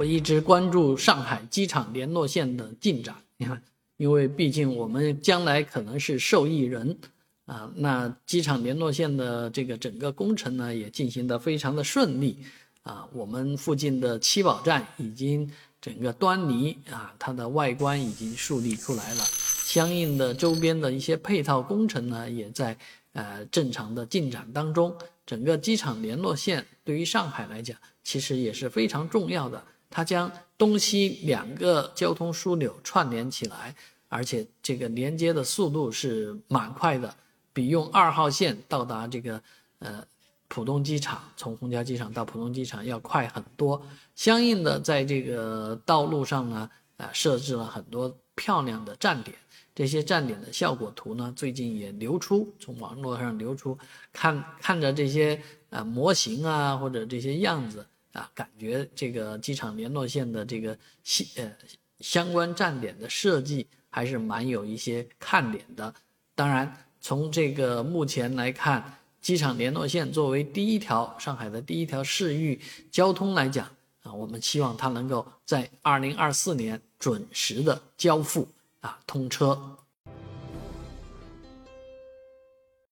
我一直关注上海机场联络线的进展。你看，因为毕竟我们将来可能是受益人啊。那机场联络线的这个整个工程呢，也进行得非常的顺利啊。我们附近的七宝站已经整个端倪啊，它的外观已经树立出来了。相应的周边的一些配套工程呢，也在呃正常的进展当中。整个机场联络线对于上海来讲，其实也是非常重要的。它将东西两个交通枢纽串联起来，而且这个连接的速度是蛮快的，比用二号线到达这个呃浦东机场，从虹桥机场到浦东机场要快很多。相应的，在这个道路上呢，啊设置了很多漂亮的站点，这些站点的效果图呢，最近也流出，从网络上流出，看看着这些啊模型啊或者这些样子。啊，感觉这个机场联络线的这个相呃相关站点的设计还是蛮有一些看点的。当然，从这个目前来看，机场联络线作为第一条上海的第一条市域交通来讲啊，我们希望它能够在二零二四年准时的交付啊通车。